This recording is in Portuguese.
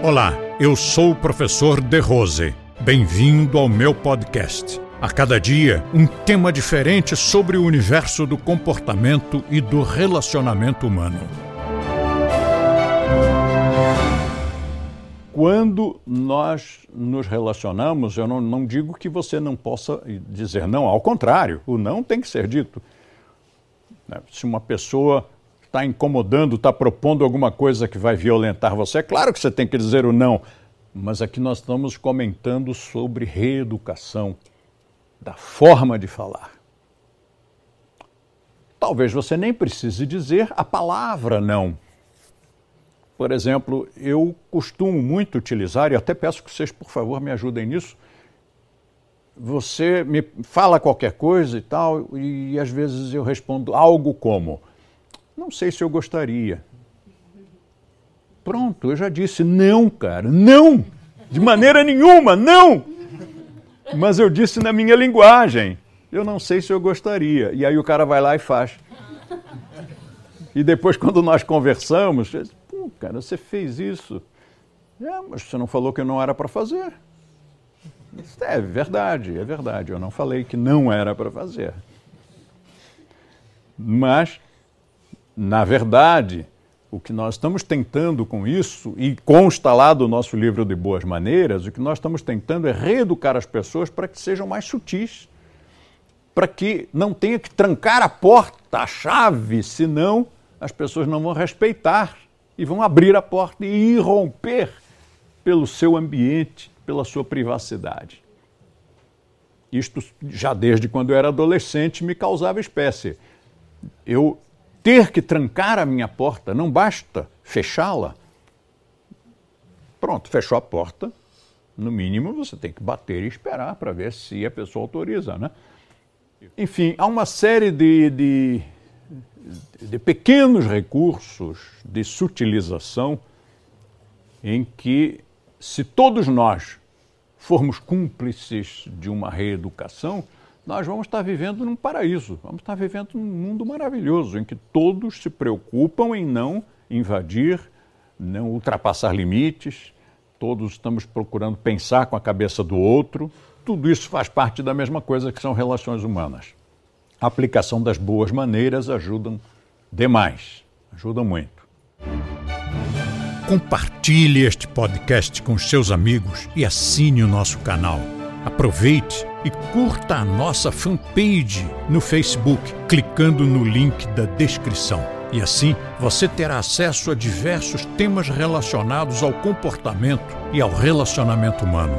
Olá, eu sou o professor De Rose. Bem-vindo ao meu podcast. A cada dia, um tema diferente sobre o universo do comportamento e do relacionamento humano. Quando nós nos relacionamos, eu não, não digo que você não possa dizer não, ao contrário, o não tem que ser dito. Se uma pessoa está incomodando, está propondo alguma coisa que vai violentar você, é claro que você tem que dizer o não. Mas aqui nós estamos comentando sobre reeducação, da forma de falar. Talvez você nem precise dizer a palavra não. Por exemplo, eu costumo muito utilizar, e até peço que vocês, por favor, me ajudem nisso. Você me fala qualquer coisa e tal, e às vezes eu respondo algo como: não sei se eu gostaria. Pronto, eu já disse não, cara, não! De maneira nenhuma, não! Mas eu disse na minha linguagem. Eu não sei se eu gostaria. E aí o cara vai lá e faz. E depois, quando nós conversamos, pô, cara, você fez isso. É, mas você não falou que não era para fazer. É verdade, é verdade. Eu não falei que não era para fazer. Mas na verdade, o que nós estamos tentando com isso, e consta lá do nosso livro de Boas Maneiras, o que nós estamos tentando é reeducar as pessoas para que sejam mais sutis, para que não tenha que trancar a porta, a chave, senão as pessoas não vão respeitar e vão abrir a porta e irromper pelo seu ambiente, pela sua privacidade. Isto já desde quando eu era adolescente me causava espécie. Eu ter que trancar a minha porta, não basta fechá-la. Pronto, fechou a porta. No mínimo, você tem que bater e esperar para ver se a pessoa autoriza, né? Enfim, há uma série de, de, de pequenos recursos de sutilização em que, se todos nós formos cúmplices de uma reeducação, nós vamos estar vivendo num paraíso, vamos estar vivendo num mundo maravilhoso, em que todos se preocupam em não invadir, não ultrapassar limites, todos estamos procurando pensar com a cabeça do outro. Tudo isso faz parte da mesma coisa que são relações humanas. A aplicação das boas maneiras ajudam demais, ajudam muito. Compartilhe este podcast com seus amigos e assine o nosso canal. Aproveite e curta a nossa fanpage no Facebook, clicando no link da descrição. E assim você terá acesso a diversos temas relacionados ao comportamento e ao relacionamento humano.